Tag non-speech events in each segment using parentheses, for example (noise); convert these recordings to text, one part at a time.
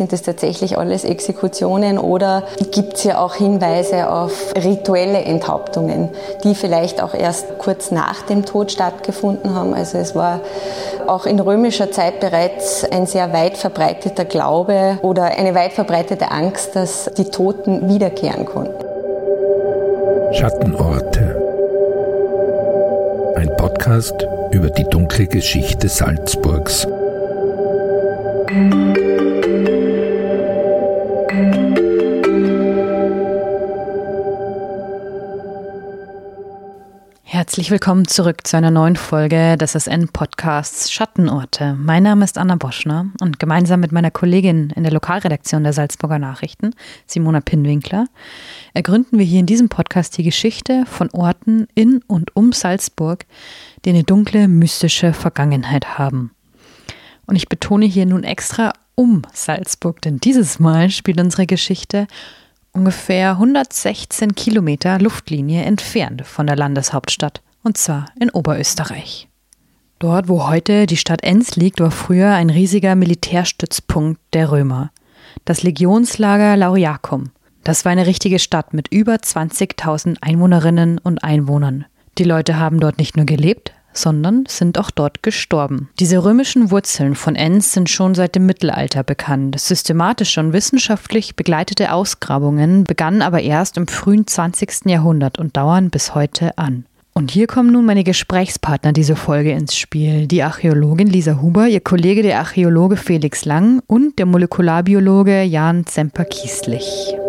Sind das tatsächlich alles Exekutionen oder gibt es ja auch Hinweise auf rituelle Enthauptungen, die vielleicht auch erst kurz nach dem Tod stattgefunden haben? Also es war auch in römischer Zeit bereits ein sehr weit verbreiteter Glaube oder eine weit verbreitete Angst, dass die Toten wiederkehren konnten. Schattenorte. Ein Podcast über die dunkle Geschichte Salzburgs. Herzlich willkommen zurück zu einer neuen Folge des SN-Podcasts Schattenorte. Mein Name ist Anna Boschner und gemeinsam mit meiner Kollegin in der Lokalredaktion der Salzburger Nachrichten, Simona Pinwinkler, ergründen wir hier in diesem Podcast die Geschichte von Orten in und um Salzburg, die eine dunkle, mystische Vergangenheit haben. Und ich betone hier nun extra um Salzburg, denn dieses Mal spielt unsere Geschichte ungefähr 116 Kilometer Luftlinie entfernt von der Landeshauptstadt, und zwar in Oberösterreich. Dort, wo heute die Stadt Enns liegt, war früher ein riesiger Militärstützpunkt der Römer. Das Legionslager Lauriacum. Das war eine richtige Stadt mit über 20.000 Einwohnerinnen und Einwohnern. Die Leute haben dort nicht nur gelebt, sondern sind auch dort gestorben. Diese römischen Wurzeln von Enns sind schon seit dem Mittelalter bekannt. Systematische und wissenschaftlich begleitete Ausgrabungen begannen aber erst im frühen 20. Jahrhundert und dauern bis heute an. Und hier kommen nun meine Gesprächspartner dieser Folge ins Spiel. Die Archäologin Lisa Huber, ihr Kollege der Archäologe Felix Lang und der Molekularbiologe Jan Zemper-Kieslich.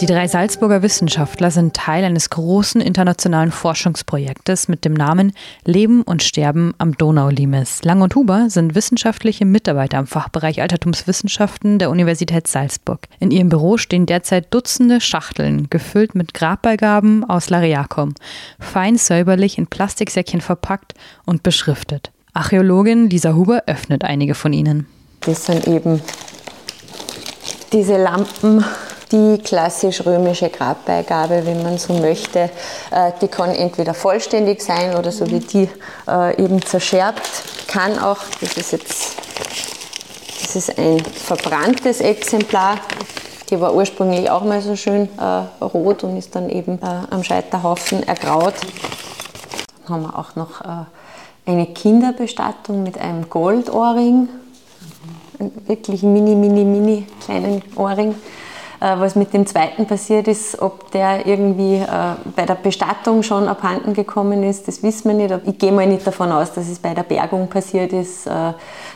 Die drei Salzburger Wissenschaftler sind Teil eines großen internationalen Forschungsprojektes mit dem Namen Leben und Sterben am Donaulimes. Lang und Huber sind wissenschaftliche Mitarbeiter im Fachbereich Altertumswissenschaften der Universität Salzburg. In ihrem Büro stehen derzeit Dutzende Schachteln, gefüllt mit Grabbeigaben aus Lariacum, fein säuberlich in Plastiksäckchen verpackt und beschriftet. Archäologin Lisa Huber öffnet einige von ihnen. Das sind eben diese Lampen, die klassisch römische Grabbeigabe, wenn man so möchte. Äh, die kann entweder vollständig sein oder so wie die äh, eben zerscherbt. Kann auch, das ist jetzt das ist ein verbranntes Exemplar. Die war ursprünglich auch mal so schön äh, rot und ist dann eben äh, am Scheiterhaufen ergraut. Dann haben wir auch noch äh, eine Kinderbestattung mit einem Goldohrring. Ein wirklich mini, mini, mini kleinen Ohrring. Äh, was mit dem zweiten passiert ist, ob der irgendwie äh, bei der Bestattung schon abhanden gekommen ist, das wissen wir nicht. Ich gehe mal nicht davon aus, dass es bei der Bergung passiert ist, äh,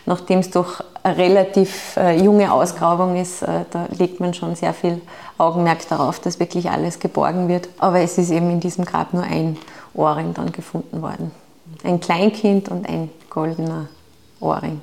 nachdem es doch eine relativ junge Ausgrabung ist. Da legt man schon sehr viel Augenmerk darauf, dass wirklich alles geborgen wird. Aber es ist eben in diesem Grab nur ein Ohrring dann gefunden worden. Ein Kleinkind und ein goldener Ohrring.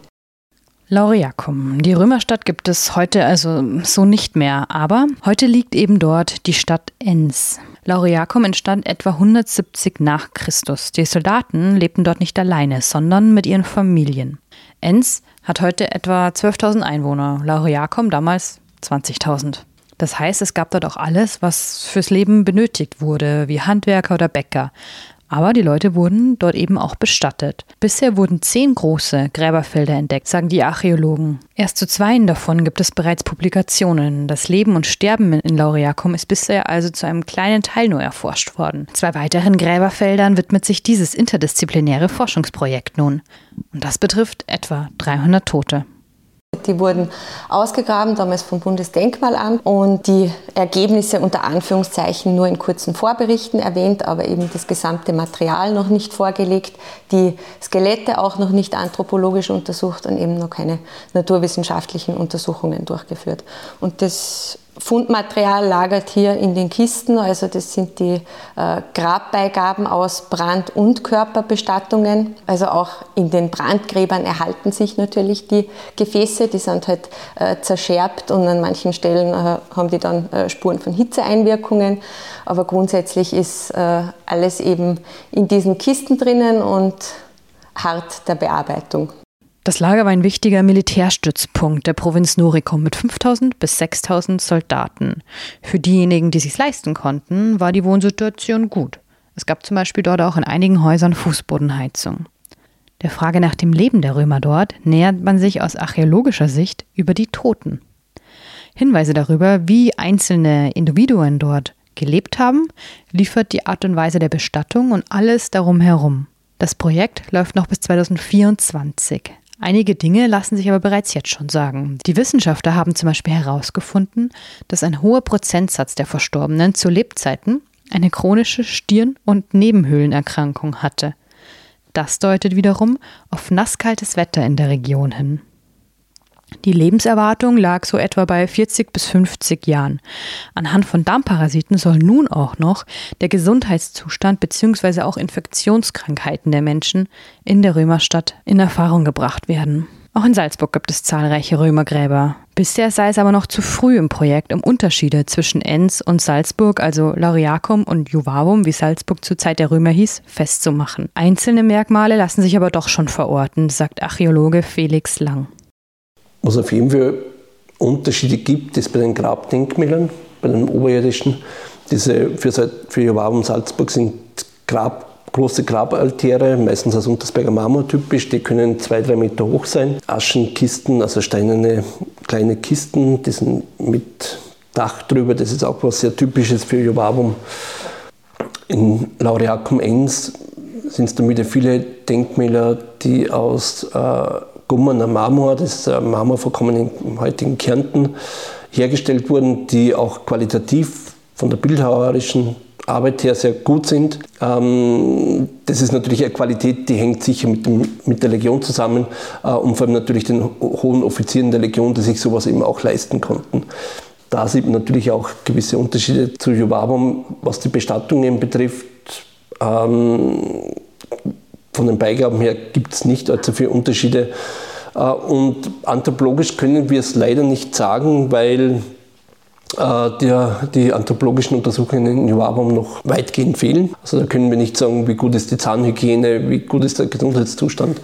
Lauriacum. Die Römerstadt gibt es heute also so nicht mehr, aber heute liegt eben dort die Stadt Enns. Lauriacum entstand etwa 170 nach Christus. Die Soldaten lebten dort nicht alleine, sondern mit ihren Familien. Enns hat heute etwa 12.000 Einwohner, Lauriacum damals 20.000. Das heißt, es gab dort auch alles, was fürs Leben benötigt wurde, wie Handwerker oder Bäcker. Aber die Leute wurden dort eben auch bestattet. Bisher wurden zehn große Gräberfelder entdeckt, sagen die Archäologen. Erst zu zweien davon gibt es bereits Publikationen. Das Leben und Sterben in Lauriacum ist bisher also zu einem kleinen Teil nur erforscht worden. Zwei weiteren Gräberfeldern widmet sich dieses interdisziplinäre Forschungsprojekt nun. Und das betrifft etwa 300 Tote. Die wurden ausgegraben, damals vom Bundesdenkmalamt und die Ergebnisse unter Anführungszeichen nur in kurzen Vorberichten erwähnt, aber eben das gesamte Material noch nicht vorgelegt, die Skelette auch noch nicht anthropologisch untersucht und eben noch keine naturwissenschaftlichen Untersuchungen durchgeführt. Und das Fundmaterial lagert hier in den Kisten, also das sind die äh, Grabbeigaben aus Brand- und Körperbestattungen. Also auch in den Brandgräbern erhalten sich natürlich die Gefäße, die sind halt äh, zerscherbt und an manchen Stellen äh, haben die dann äh, Spuren von Hitzeeinwirkungen. Aber grundsätzlich ist äh, alles eben in diesen Kisten drinnen und hart der Bearbeitung. Das Lager war ein wichtiger Militärstützpunkt der Provinz Noricum mit 5000 bis 6000 Soldaten. Für diejenigen, die sich leisten konnten, war die Wohnsituation gut. Es gab zum Beispiel dort auch in einigen Häusern Fußbodenheizung. Der Frage nach dem Leben der Römer dort nähert man sich aus archäologischer Sicht über die Toten. Hinweise darüber, wie einzelne Individuen dort gelebt haben, liefert die Art und Weise der Bestattung und alles darum herum. Das Projekt läuft noch bis 2024. Einige Dinge lassen sich aber bereits jetzt schon sagen. Die Wissenschaftler haben zum Beispiel herausgefunden, dass ein hoher Prozentsatz der Verstorbenen zu Lebzeiten eine chronische Stirn- und Nebenhöhlenerkrankung hatte. Das deutet wiederum auf nasskaltes Wetter in der Region hin. Die Lebenserwartung lag so etwa bei 40 bis 50 Jahren. Anhand von Darmparasiten soll nun auch noch der Gesundheitszustand bzw. auch Infektionskrankheiten der Menschen in der Römerstadt in Erfahrung gebracht werden. Auch in Salzburg gibt es zahlreiche Römergräber. Bisher sei es aber noch zu früh im Projekt, um Unterschiede zwischen Enns und Salzburg, also Lauriacum und Juvavum, wie Salzburg zur Zeit der Römer hieß, festzumachen. Einzelne Merkmale lassen sich aber doch schon verorten, sagt Archäologe Felix Lang. Was auf jeden Fall Unterschiede gibt, ist bei den Grabdenkmälern, bei den oberirdischen. Diese für, für Joachim Salzburg sind Grab, große Grabaltäre, meistens aus Untersberger Marmor typisch, die können zwei, drei Meter hoch sein. Aschenkisten, also steinerne kleine Kisten, die sind mit Dach drüber, das ist auch was sehr typisches für Joachim. In Laureacum Enns sind es dann wieder viele Denkmäler, die aus äh, Gummener Marmor, das ist Marmorvorkommen im heutigen Kärnten, hergestellt wurden, die auch qualitativ von der bildhauerischen Arbeit her sehr gut sind. Ähm, das ist natürlich eine Qualität, die hängt sicher mit, dem, mit der Legion zusammen äh, und vor allem natürlich den hohen Offizieren der Legion, die sich sowas eben auch leisten konnten. Da sieht man natürlich auch gewisse Unterschiede zu Juvabum, was die Bestattungen betrifft. Von den Beigaben her gibt es nicht allzu viele Unterschiede. Äh, und anthropologisch können wir es leider nicht sagen, weil äh, der, die anthropologischen Untersuchungen in Joabum noch weitgehend fehlen. Also da können wir nicht sagen, wie gut ist die Zahnhygiene, wie gut ist der Gesundheitszustand.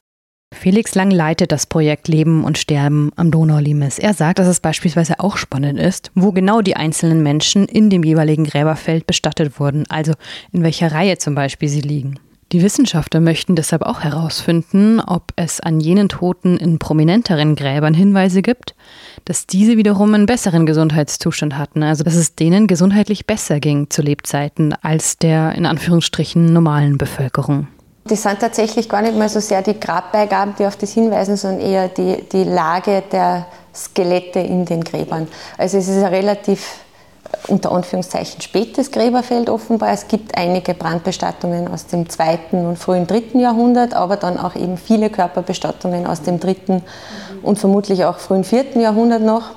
Felix Lang leitet das Projekt Leben und Sterben am Donaulimes. Er sagt, dass es beispielsweise auch spannend ist, wo genau die einzelnen Menschen in dem jeweiligen Gräberfeld bestattet wurden, also in welcher Reihe zum Beispiel sie liegen. Die Wissenschaftler möchten deshalb auch herausfinden, ob es an jenen Toten in prominenteren Gräbern Hinweise gibt, dass diese wiederum einen besseren Gesundheitszustand hatten, also dass es denen gesundheitlich besser ging zu Lebzeiten als der in Anführungsstrichen normalen Bevölkerung. Das sind tatsächlich gar nicht mal so sehr die Grabbeigaben, die auf das hinweisen, sondern eher die, die Lage der Skelette in den Gräbern. Also es ist ein relativ unter Anführungszeichen spätes Gräberfeld offenbar. Es gibt einige Brandbestattungen aus dem zweiten und frühen dritten Jahrhundert, aber dann auch eben viele Körperbestattungen aus dem dritten und vermutlich auch frühen vierten Jahrhundert noch.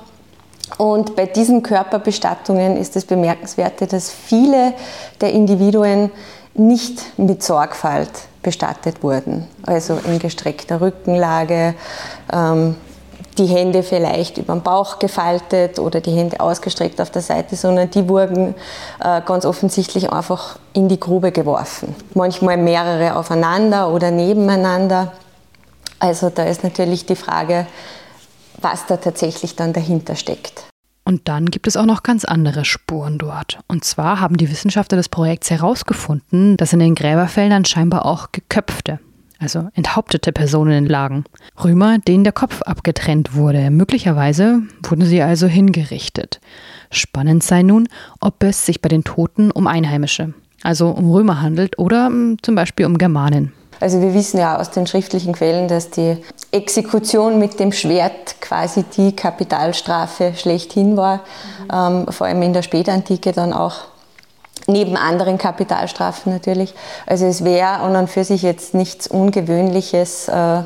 Und bei diesen Körperbestattungen ist das Bemerkenswerte, dass viele der Individuen nicht mit Sorgfalt bestattet wurden. Also in gestreckter Rückenlage, ähm, die Hände vielleicht über den Bauch gefaltet oder die Hände ausgestreckt auf der Seite, sondern die wurden äh, ganz offensichtlich einfach in die Grube geworfen. Manchmal mehrere aufeinander oder nebeneinander. Also da ist natürlich die Frage, was da tatsächlich dann dahinter steckt. Und dann gibt es auch noch ganz andere Spuren dort. Und zwar haben die Wissenschaftler des Projekts herausgefunden, dass in den Gräberfeldern scheinbar auch geköpfte, also enthauptete Personen lagen. Römer, denen der Kopf abgetrennt wurde. Möglicherweise wurden sie also hingerichtet. Spannend sei nun, ob es sich bei den Toten um Einheimische, also um Römer handelt oder hm, zum Beispiel um Germanen. Also wir wissen ja aus den schriftlichen Quellen, dass die Exekution mit dem Schwert quasi die Kapitalstrafe schlechthin war, ähm, vor allem in der Spätantike dann auch neben anderen Kapitalstrafen natürlich. Also es wäre und an für sich jetzt nichts Ungewöhnliches, äh,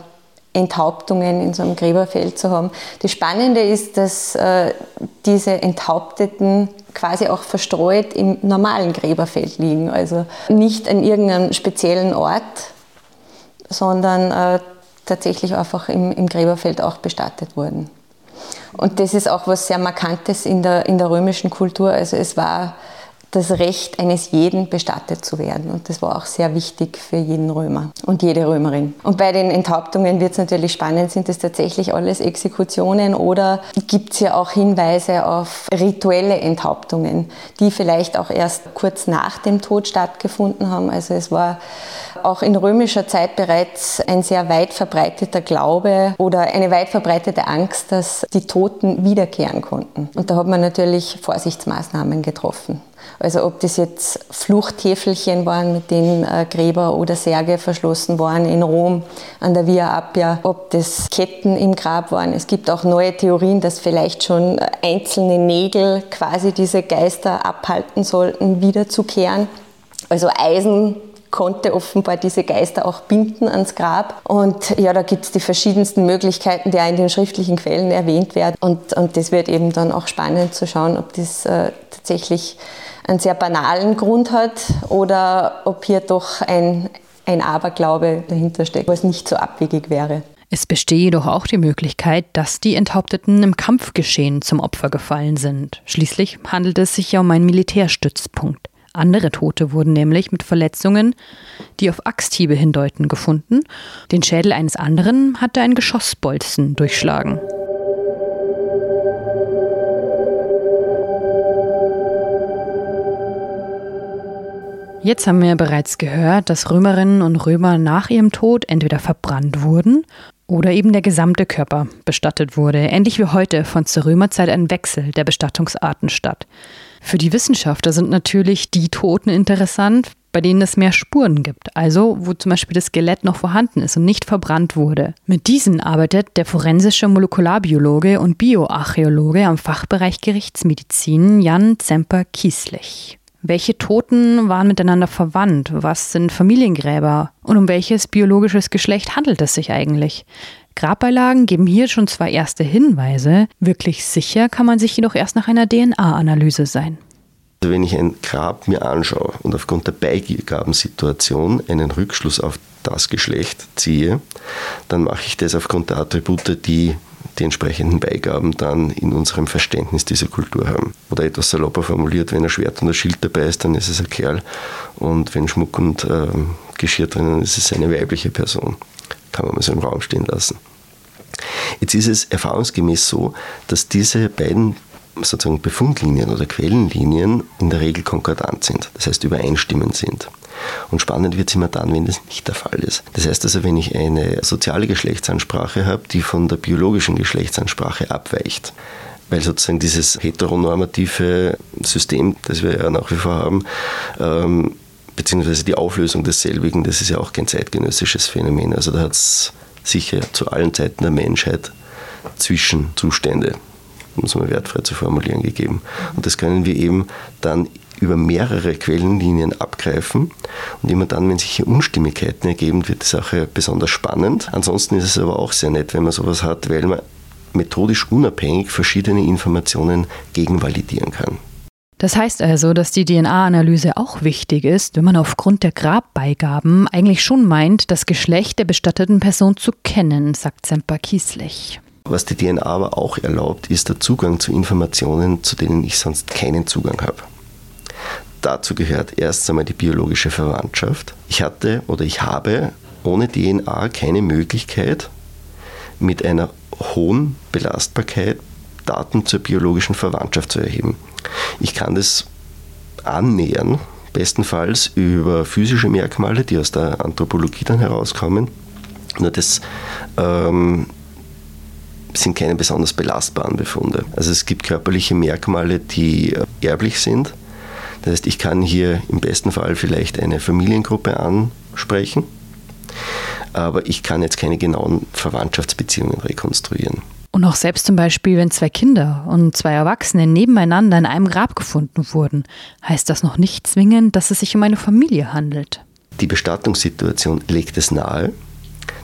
Enthauptungen in so einem Gräberfeld zu haben. Das Spannende ist, dass äh, diese Enthaupteten quasi auch verstreut im normalen Gräberfeld liegen. Also nicht an irgendeinem speziellen Ort, sondern äh, tatsächlich einfach im, im Gräberfeld auch bestattet wurden. Und das ist auch was sehr Markantes in der, in der römischen Kultur. Also es war das Recht eines jeden bestattet zu werden. Und das war auch sehr wichtig für jeden Römer und jede Römerin. Und bei den Enthauptungen wird es natürlich spannend, sind es tatsächlich alles Exekutionen oder gibt es ja auch Hinweise auf rituelle Enthauptungen, die vielleicht auch erst kurz nach dem Tod stattgefunden haben. Also es war auch in römischer Zeit bereits ein sehr weit verbreiteter Glaube oder eine weit verbreitete Angst, dass die Toten wiederkehren konnten. Und da hat man natürlich Vorsichtsmaßnahmen getroffen. Also ob das jetzt Fluchthäfelchen waren, mit denen äh, Gräber oder Särge verschlossen waren in Rom an der Via Appia, ob das Ketten im Grab waren. Es gibt auch neue Theorien, dass vielleicht schon einzelne Nägel quasi diese Geister abhalten sollten, wiederzukehren. Also Eisen konnte offenbar diese Geister auch binden ans Grab. Und ja, da gibt es die verschiedensten Möglichkeiten, die auch in den schriftlichen Quellen erwähnt werden. Und, und das wird eben dann auch spannend zu schauen, ob das äh, tatsächlich einen sehr banalen Grund hat oder ob hier doch ein, ein Aberglaube dahinter steckt, was nicht so abwegig wäre. Es bestehe jedoch auch die Möglichkeit, dass die Enthaupteten im Kampfgeschehen zum Opfer gefallen sind. Schließlich handelt es sich ja um einen Militärstützpunkt. Andere Tote wurden nämlich mit Verletzungen, die auf Axthiebe hindeuten, gefunden. Den Schädel eines anderen hatte ein Geschossbolzen durchschlagen. Jetzt haben wir bereits gehört, dass Römerinnen und Römer nach ihrem Tod entweder verbrannt wurden oder eben der gesamte Körper bestattet wurde. Ähnlich wie heute fand zur Römerzeit ein Wechsel der Bestattungsarten statt. Für die Wissenschaftler sind natürlich die Toten interessant, bei denen es mehr Spuren gibt, also wo zum Beispiel das Skelett noch vorhanden ist und nicht verbrannt wurde. Mit diesen arbeitet der forensische Molekularbiologe und Bioarchäologe am Fachbereich Gerichtsmedizin Jan Zemper-Kieslich. Welche Toten waren miteinander verwandt? Was sind Familiengräber? Und um welches biologisches Geschlecht handelt es sich eigentlich? Grabbeilagen geben hier schon zwei erste Hinweise. Wirklich sicher kann man sich jedoch erst nach einer DNA-Analyse sein. Also wenn ich ein Grab mir anschaue und aufgrund der Beigabensituation einen Rückschluss auf das Geschlecht ziehe, dann mache ich das aufgrund der Attribute, die die entsprechenden Beigaben dann in unserem Verständnis dieser Kultur haben. Oder etwas salopper formuliert, wenn ein Schwert und ein Schild dabei ist, dann ist es ein Kerl. Und wenn Schmuck und äh, Geschirr drinnen ist, ist es eine weibliche Person. Kann man mal so im Raum stehen lassen. Jetzt ist es erfahrungsgemäß so, dass diese beiden sozusagen Befundlinien oder Quellenlinien in der Regel konkordant sind, das heißt übereinstimmend sind. Und spannend wird es immer dann, wenn das nicht der Fall ist. Das heißt also, wenn ich eine soziale Geschlechtsansprache habe, die von der biologischen Geschlechtsansprache abweicht, weil sozusagen dieses heteronormative System, das wir ja nach wie vor haben, ähm, beziehungsweise die Auflösung desselbigen, das ist ja auch kein zeitgenössisches Phänomen. Also da hat es sicher zu allen Zeiten der Menschheit Zwischenzustände, um es mal wertfrei zu formulieren, gegeben. Und das können wir eben dann über mehrere Quellenlinien abgreifen und immer dann, wenn sich hier Unstimmigkeiten ergeben, wird die Sache besonders spannend. Ansonsten ist es aber auch sehr nett, wenn man sowas hat, weil man methodisch unabhängig verschiedene Informationen gegenvalidieren kann. Das heißt also, dass die DNA-Analyse auch wichtig ist, wenn man aufgrund der Grabbeigaben eigentlich schon meint, das Geschlecht der bestatteten Person zu kennen, sagt Semper Kieslich. Was die DNA aber auch erlaubt, ist der Zugang zu Informationen, zu denen ich sonst keinen Zugang habe. Dazu gehört erst einmal die biologische Verwandtschaft. Ich hatte oder ich habe ohne DNA keine Möglichkeit, mit einer hohen Belastbarkeit Daten zur biologischen Verwandtschaft zu erheben. Ich kann das annähern, bestenfalls über physische Merkmale, die aus der Anthropologie dann herauskommen. Nur das ähm, sind keine besonders belastbaren Befunde. Also es gibt körperliche Merkmale, die erblich sind das heißt, ich kann hier im besten Fall vielleicht eine Familiengruppe ansprechen aber ich kann jetzt keine genauen Verwandtschaftsbeziehungen rekonstruieren. Und auch selbst zum Beispiel, wenn zwei Kinder und zwei Erwachsene nebeneinander in einem Grab gefunden wurden, heißt das noch nicht zwingend, dass es sich um eine Familie handelt. Die Bestattungssituation legt es nahe.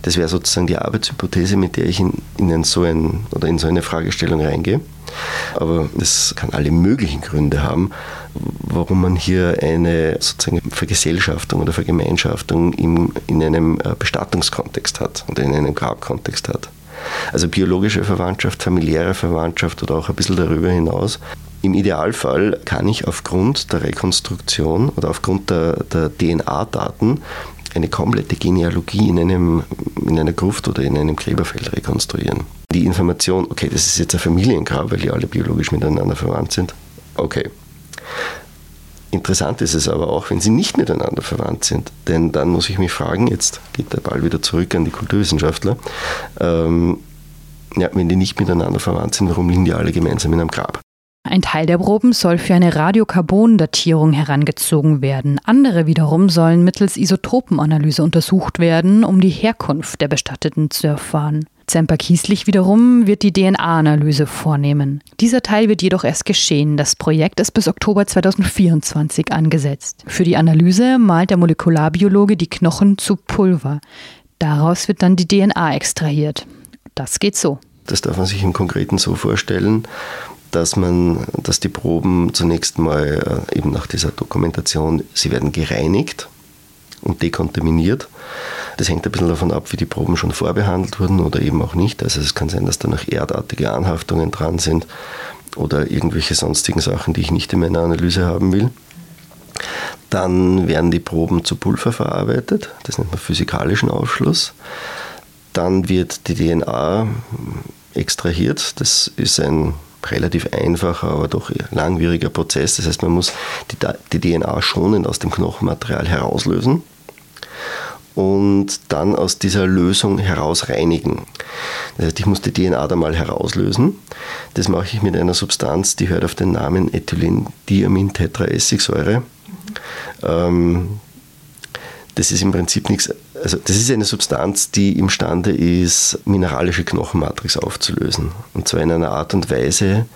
Das wäre sozusagen die Arbeitshypothese, mit der ich in, in, so ein, oder in so eine Fragestellung reingehe. Aber es kann alle möglichen Gründe haben, warum man hier eine sozusagen Vergesellschaftung oder Vergemeinschaftung im, in einem äh, Bestattungskontext hat oder in einem Grabkontext hat. Also biologische Verwandtschaft, familiäre Verwandtschaft oder auch ein bisschen darüber hinaus. Im Idealfall kann ich aufgrund der Rekonstruktion oder aufgrund der, der DNA-Daten eine komplette Genealogie in, einem, in einer Gruft oder in einem Gräberfeld rekonstruieren. Die Information, okay, das ist jetzt ein Familiengrab, weil die alle biologisch miteinander verwandt sind, okay. Interessant ist es aber auch, wenn sie nicht miteinander verwandt sind. Denn dann muss ich mich fragen, jetzt geht der Ball wieder zurück an die Kulturwissenschaftler, ähm, ja, wenn die nicht miteinander verwandt sind, warum liegen die alle gemeinsam in einem Grab? Ein Teil der Proben soll für eine Radiokarbon-Datierung herangezogen werden. Andere wiederum sollen mittels Isotopenanalyse untersucht werden, um die Herkunft der Bestatteten zu erfahren. Zemper Kieslich wiederum wird die DNA-Analyse vornehmen. Dieser Teil wird jedoch erst geschehen. Das Projekt ist bis Oktober 2024 angesetzt. Für die Analyse malt der Molekularbiologe die Knochen zu Pulver. Daraus wird dann die DNA extrahiert. Das geht so. Das darf man sich im Konkreten so vorstellen, dass man, dass die Proben zunächst mal äh, eben nach dieser Dokumentation, sie werden gereinigt und dekontaminiert. Das hängt ein bisschen davon ab, wie die Proben schon vorbehandelt wurden oder eben auch nicht. Also es kann sein, dass da noch erdartige Anhaftungen dran sind oder irgendwelche sonstigen Sachen, die ich nicht in meiner Analyse haben will. Dann werden die Proben zu Pulver verarbeitet, das nennt man physikalischen Aufschluss. Dann wird die DNA extrahiert, das ist ein relativ einfacher, aber doch langwieriger Prozess. Das heißt, man muss die, die DNA schonend aus dem Knochenmaterial herauslösen und dann aus dieser Lösung heraus reinigen. Das heißt, ich muss die DNA da mal herauslösen. Das mache ich mit einer Substanz, die hört auf den Namen Ethylendiamin-Tetraessigsäure. Ähm, das ist im Prinzip nichts, also das ist eine Substanz, die imstande ist, mineralische Knochenmatrix aufzulösen. Und zwar in einer Art und Weise,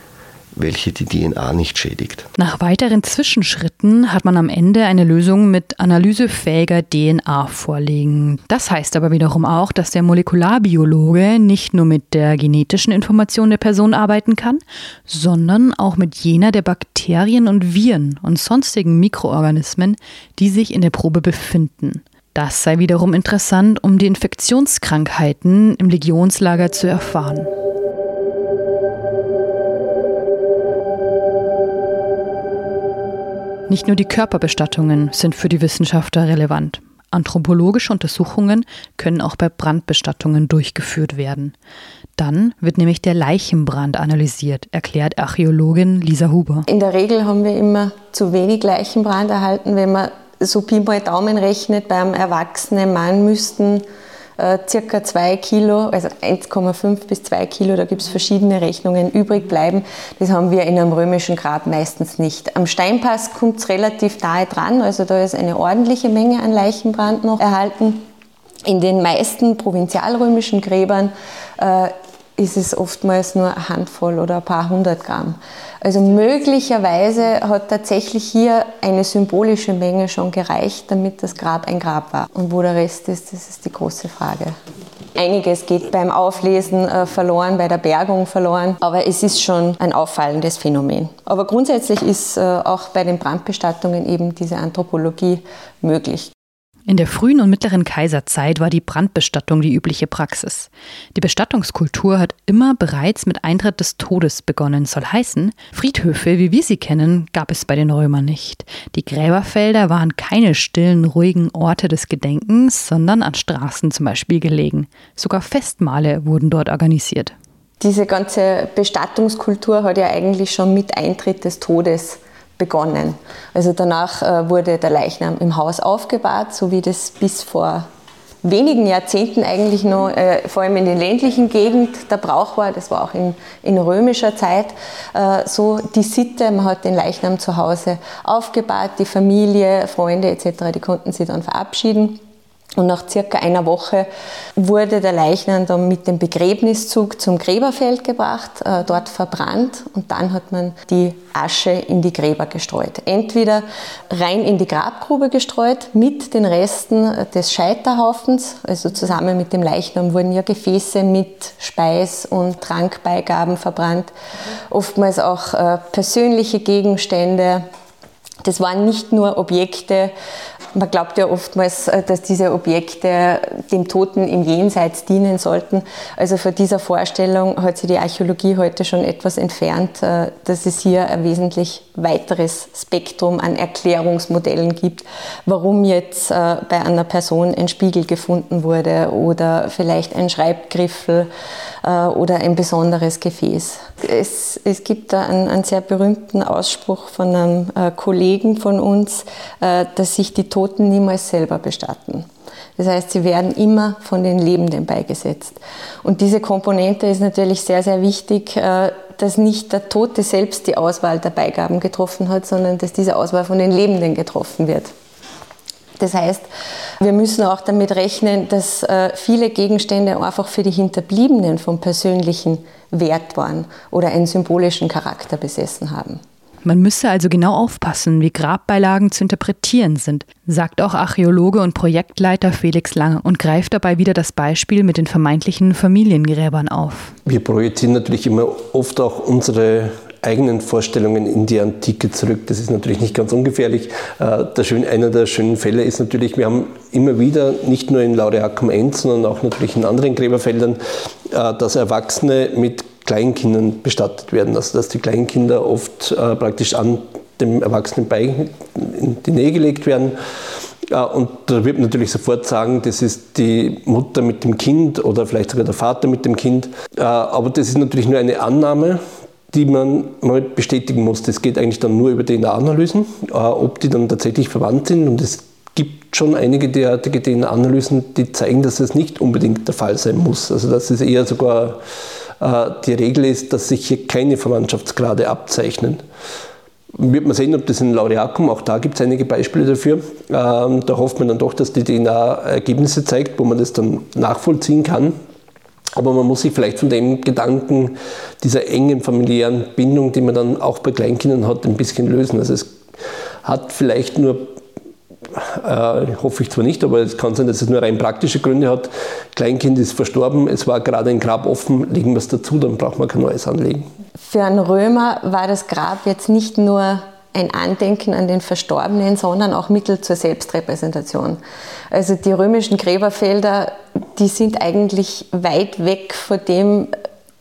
welche die DNA nicht schädigt. Nach weiteren Zwischenschritten hat man am Ende eine Lösung mit analysefähiger DNA vorlegen. Das heißt aber wiederum auch, dass der Molekularbiologe nicht nur mit der genetischen Information der Person arbeiten kann, sondern auch mit jener der Bakterien und Viren und sonstigen Mikroorganismen, die sich in der Probe befinden. Das sei wiederum interessant, um die Infektionskrankheiten im Legionslager zu erfahren. Nicht nur die Körperbestattungen sind für die Wissenschaftler relevant. Anthropologische Untersuchungen können auch bei Brandbestattungen durchgeführt werden. Dann wird nämlich der Leichenbrand analysiert, erklärt Archäologin Lisa Huber. In der Regel haben wir immer zu wenig Leichenbrand erhalten. Wenn man so Pi mal Daumen rechnet, beim erwachsenen Mann müssten äh, circa 2 Kilo, also 1,5 bis 2 Kilo, da gibt es verschiedene Rechnungen, übrig bleiben. Das haben wir in einem römischen Grab meistens nicht. Am Steinpass kommt es relativ nahe dran, also da ist eine ordentliche Menge an Leichenbrand noch erhalten. In den meisten provinzialrömischen Gräbern äh, ist es oftmals nur eine Handvoll oder ein paar hundert Gramm. Also möglicherweise hat tatsächlich hier eine symbolische Menge schon gereicht, damit das Grab ein Grab war. Und wo der Rest ist, das ist die große Frage. Einiges geht beim Auflesen äh, verloren, bei der Bergung verloren, aber es ist schon ein auffallendes Phänomen. Aber grundsätzlich ist äh, auch bei den Brandbestattungen eben diese Anthropologie möglich. In der frühen und mittleren Kaiserzeit war die Brandbestattung die übliche Praxis. Die Bestattungskultur hat immer bereits mit Eintritt des Todes begonnen, soll heißen, Friedhöfe, wie wir sie kennen, gab es bei den Römern nicht. Die Gräberfelder waren keine stillen, ruhigen Orte des Gedenkens, sondern an Straßen zum Beispiel gelegen. Sogar Festmale wurden dort organisiert. Diese ganze Bestattungskultur hat ja eigentlich schon mit Eintritt des Todes begonnen. Also danach äh, wurde der Leichnam im Haus aufgebahrt, so wie das bis vor wenigen Jahrzehnten eigentlich noch, äh, vor allem in den ländlichen Gegenden, der Brauch war, das war auch in, in römischer Zeit, äh, so die Sitte, man hat den Leichnam zu Hause aufgebahrt, die Familie, Freunde etc., die konnten sich dann verabschieden. Und nach circa einer Woche wurde der Leichnam dann mit dem Begräbniszug zum Gräberfeld gebracht, äh, dort verbrannt. Und dann hat man die Asche in die Gräber gestreut. Entweder rein in die Grabgrube gestreut mit den Resten des Scheiterhaufens, also zusammen mit dem Leichnam wurden ja Gefäße mit Speis- und Trankbeigaben verbrannt, oftmals auch äh, persönliche Gegenstände, das waren nicht nur Objekte, man glaubt ja oftmals, äh, dass diese Objekte dem Toten im Jenseits dienen sollten. Also von dieser Vorstellung hat sich die Archäologie heute schon etwas entfernt, äh, dass es hier ein wesentlich weiteres Spektrum an Erklärungsmodellen gibt, warum jetzt äh, bei einer Person ein Spiegel gefunden wurde oder vielleicht ein Schreibgriffel oder ein besonderes Gefäß. Es, es gibt da einen, einen, sehr berühmten Ausspruch von einem Kollegen von uns, dass sich die Toten Toten niemals selber bestatten. Das heißt, sie werden immer von den Lebenden beigesetzt. Und diese Komponente ist natürlich sehr, sehr wichtig, äh, dass nicht der Tote selbst die Auswahl der Beigaben getroffen hat, sondern dass diese Auswahl von den Lebenden getroffen wird. Das heißt, wir müssen auch damit rechnen, dass äh, viele Gegenstände einfach für die Hinterbliebenen vom persönlichen Wert waren oder einen symbolischen Charakter besessen haben. Man müsse also genau aufpassen, wie Grabbeilagen zu interpretieren sind, sagt auch Archäologe und Projektleiter Felix Lange und greift dabei wieder das Beispiel mit den vermeintlichen Familiengräbern auf. Wir projizieren natürlich immer oft auch unsere eigenen Vorstellungen in die Antike zurück. Das ist natürlich nicht ganz ungefährlich. Äh, der schön, einer der schönen Fälle ist natürlich, wir haben immer wieder, nicht nur in Laureacum Enz, sondern auch natürlich in anderen Gräberfeldern, äh, dass Erwachsene mit Kleinkindern bestattet werden. Also dass die Kleinkinder oft äh, praktisch an dem Erwachsenen bei in die Nähe gelegt werden. Und da wird man natürlich sofort sagen, das ist die Mutter mit dem Kind oder vielleicht sogar der Vater mit dem Kind. Aber das ist natürlich nur eine Annahme, die man mal bestätigen muss. Das geht eigentlich dann nur über DNA-Analysen, äh, ob die dann tatsächlich verwandt sind. Und es gibt schon einige derartige DNA-Analysen, die zeigen, dass es nicht unbedingt der Fall sein muss. Also dass es eher sogar äh, die Regel ist, dass sich hier keine Verwandtschaftsgrade abzeichnen. Wird man sehen, ob das in Laureacum, auch da gibt es einige Beispiele dafür. Ähm, da hofft man dann doch, dass die DNA Ergebnisse zeigt, wo man das dann nachvollziehen kann. Aber man muss sich vielleicht von dem Gedanken dieser engen familiären Bindung, die man dann auch bei Kleinkindern hat, ein bisschen lösen. Also es hat vielleicht nur äh, hoffe ich zwar nicht, aber es kann sein, dass es nur rein praktische Gründe hat. Kleinkind ist verstorben, es war gerade ein Grab offen, legen wir es dazu, dann braucht man kein neues anlegen. Für einen Römer war das Grab jetzt nicht nur ein Andenken an den Verstorbenen, sondern auch Mittel zur Selbstrepräsentation. Also die römischen Gräberfelder, die sind eigentlich weit weg von dem,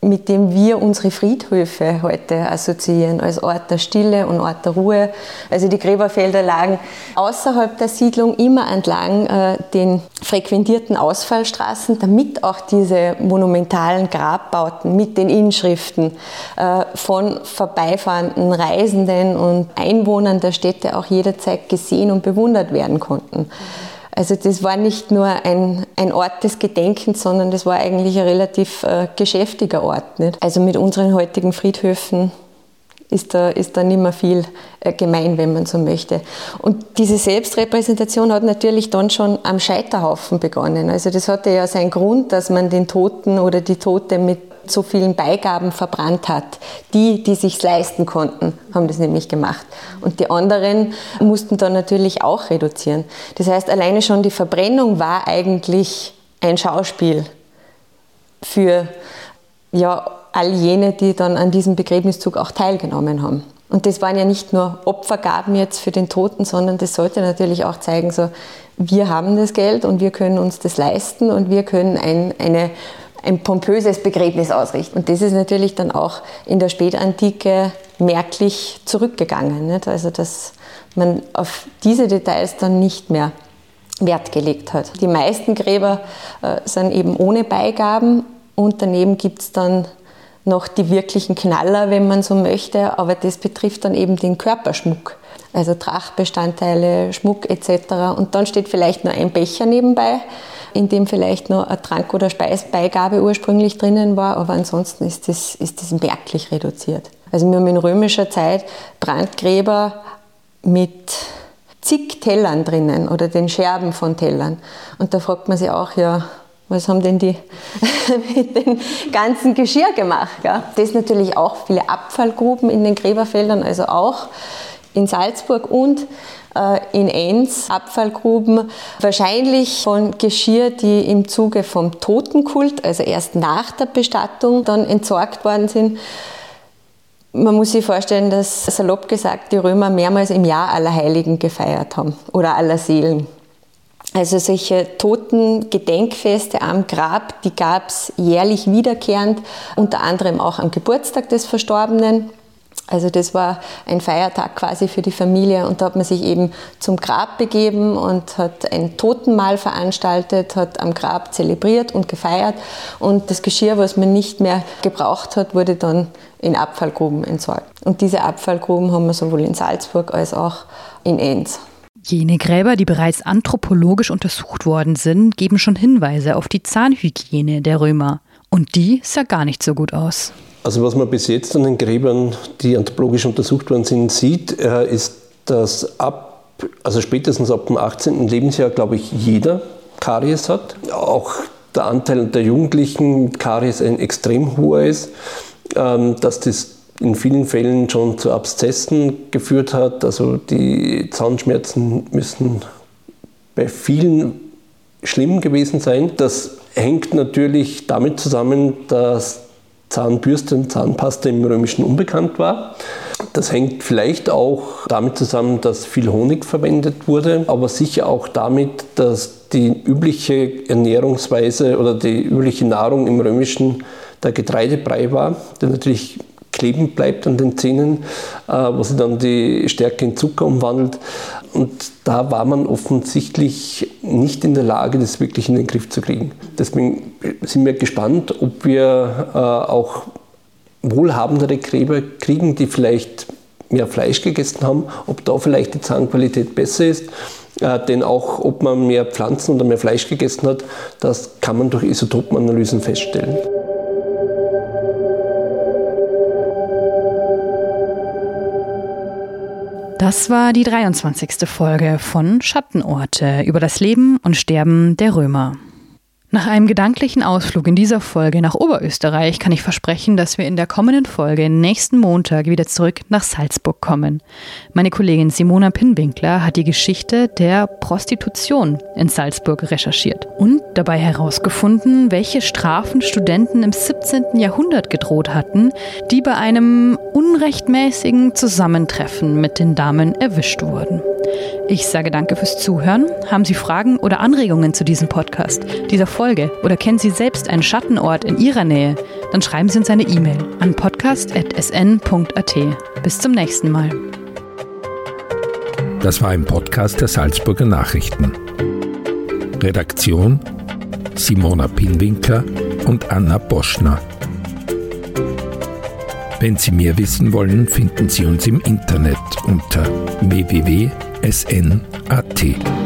mit dem wir unsere Friedhöfe heute assoziieren, als Ort der Stille und Ort der Ruhe. Also die Gräberfelder lagen außerhalb der Siedlung immer entlang äh, den frequentierten Ausfallstraßen, damit auch diese monumentalen Grabbauten mit den Inschriften äh, von vorbeifahrenden Reisenden und Einwohnern der Städte auch jederzeit gesehen und bewundert werden konnten. Also das war nicht nur ein, ein Ort des Gedenkens, sondern das war eigentlich ein relativ äh, geschäftiger Ort. Nicht? Also mit unseren heutigen Friedhöfen ist da, ist da nicht mehr viel äh, gemein, wenn man so möchte. Und diese Selbstrepräsentation hat natürlich dann schon am Scheiterhaufen begonnen. Also das hatte ja seinen Grund, dass man den Toten oder die Tote mit so vielen Beigaben verbrannt hat. Die, die sich leisten konnten, haben das nämlich gemacht. Und die anderen mussten dann natürlich auch reduzieren. Das heißt, alleine schon die Verbrennung war eigentlich ein Schauspiel für ja, all jene, die dann an diesem Begräbniszug auch teilgenommen haben. Und das waren ja nicht nur Opfergaben jetzt für den Toten, sondern das sollte natürlich auch zeigen, so, wir haben das Geld und wir können uns das leisten und wir können ein, eine ein pompöses Begräbnis ausrichten. Und das ist natürlich dann auch in der Spätantike merklich zurückgegangen. Nicht? Also dass man auf diese Details dann nicht mehr Wert gelegt hat. Die meisten Gräber äh, sind eben ohne Beigaben und daneben gibt es dann noch die wirklichen Knaller, wenn man so möchte, aber das betrifft dann eben den Körperschmuck. Also Trachtbestandteile, Schmuck etc. Und dann steht vielleicht nur ein Becher nebenbei in dem vielleicht noch eine Trank- oder Speisbeigabe ursprünglich drinnen war, aber ansonsten ist das, ist das merklich reduziert. Also wir haben in römischer Zeit Brandgräber mit zig Tellern drinnen oder den Scherben von Tellern. Und da fragt man sich auch, ja, was haben denn die (laughs) mit dem ganzen Geschirr gemacht? Ja? Das natürlich auch viele Abfallgruben in den Gräberfeldern, also auch in Salzburg und äh, in Enns Abfallgruben, wahrscheinlich von Geschirr, die im Zuge vom Totenkult, also erst nach der Bestattung, dann entsorgt worden sind. Man muss sich vorstellen, dass salopp gesagt die Römer mehrmals im Jahr Allerheiligen gefeiert haben oder aller Seelen. Also solche Totengedenkfeste am Grab, die gab es jährlich wiederkehrend, unter anderem auch am Geburtstag des Verstorbenen. Also das war ein Feiertag quasi für die Familie und da hat man sich eben zum Grab begeben und hat ein Totenmahl veranstaltet, hat am Grab zelebriert und gefeiert und das Geschirr, was man nicht mehr gebraucht hat, wurde dann in Abfallgruben entsorgt. Und diese Abfallgruben haben wir sowohl in Salzburg als auch in Enns. Jene Gräber, die bereits anthropologisch untersucht worden sind, geben schon Hinweise auf die Zahnhygiene der Römer. Und die sah gar nicht so gut aus. Also was man bis jetzt an den Gräbern, die anthropologisch untersucht worden sind, sieht, äh, ist, dass ab, also spätestens ab dem 18. Lebensjahr, glaube ich, jeder Karies hat. Auch der Anteil der Jugendlichen mit Karies ein extrem hoher ist, ähm, dass das in vielen Fällen schon zu Abszessen geführt hat. Also die Zahnschmerzen müssen bei vielen schlimm gewesen sein. Das hängt natürlich damit zusammen, dass Zahnbürste und Zahnpasta im Römischen unbekannt war. Das hängt vielleicht auch damit zusammen, dass viel Honig verwendet wurde, aber sicher auch damit, dass die übliche Ernährungsweise oder die übliche Nahrung im Römischen der Getreidebrei war, der natürlich kleben bleibt an den Zähnen, äh, wo sie dann die Stärke in Zucker umwandelt. Und da war man offensichtlich nicht in der Lage, das wirklich in den Griff zu kriegen. Deswegen sind wir gespannt, ob wir äh, auch wohlhabendere Gräber kriegen, die vielleicht mehr Fleisch gegessen haben, ob da vielleicht die Zahnqualität besser ist. Äh, denn auch ob man mehr Pflanzen oder mehr Fleisch gegessen hat, das kann man durch Isotopenanalysen feststellen. Das war die 23. Folge von Schattenorte über das Leben und Sterben der Römer. Nach einem gedanklichen Ausflug in dieser Folge nach Oberösterreich kann ich versprechen, dass wir in der kommenden Folge nächsten Montag wieder zurück nach Salzburg kommen. Meine Kollegin Simona Pinwinkler hat die Geschichte der Prostitution in Salzburg recherchiert und dabei herausgefunden, welche Strafen Studenten im 17. Jahrhundert gedroht hatten, die bei einem unrechtmäßigen Zusammentreffen mit den Damen erwischt wurden. Ich sage danke fürs Zuhören. Haben Sie Fragen oder Anregungen zu diesem Podcast, dieser Folge oder kennen Sie selbst einen Schattenort in Ihrer Nähe? Dann schreiben Sie uns eine E-Mail an podcast.sn.at. Bis zum nächsten Mal. Das war ein Podcast der Salzburger Nachrichten. Redaktion Simona Pinwinkler und Anna Boschner. Wenn Sie mehr wissen wollen, finden Sie uns im Internet unter www.sn.at sn.at.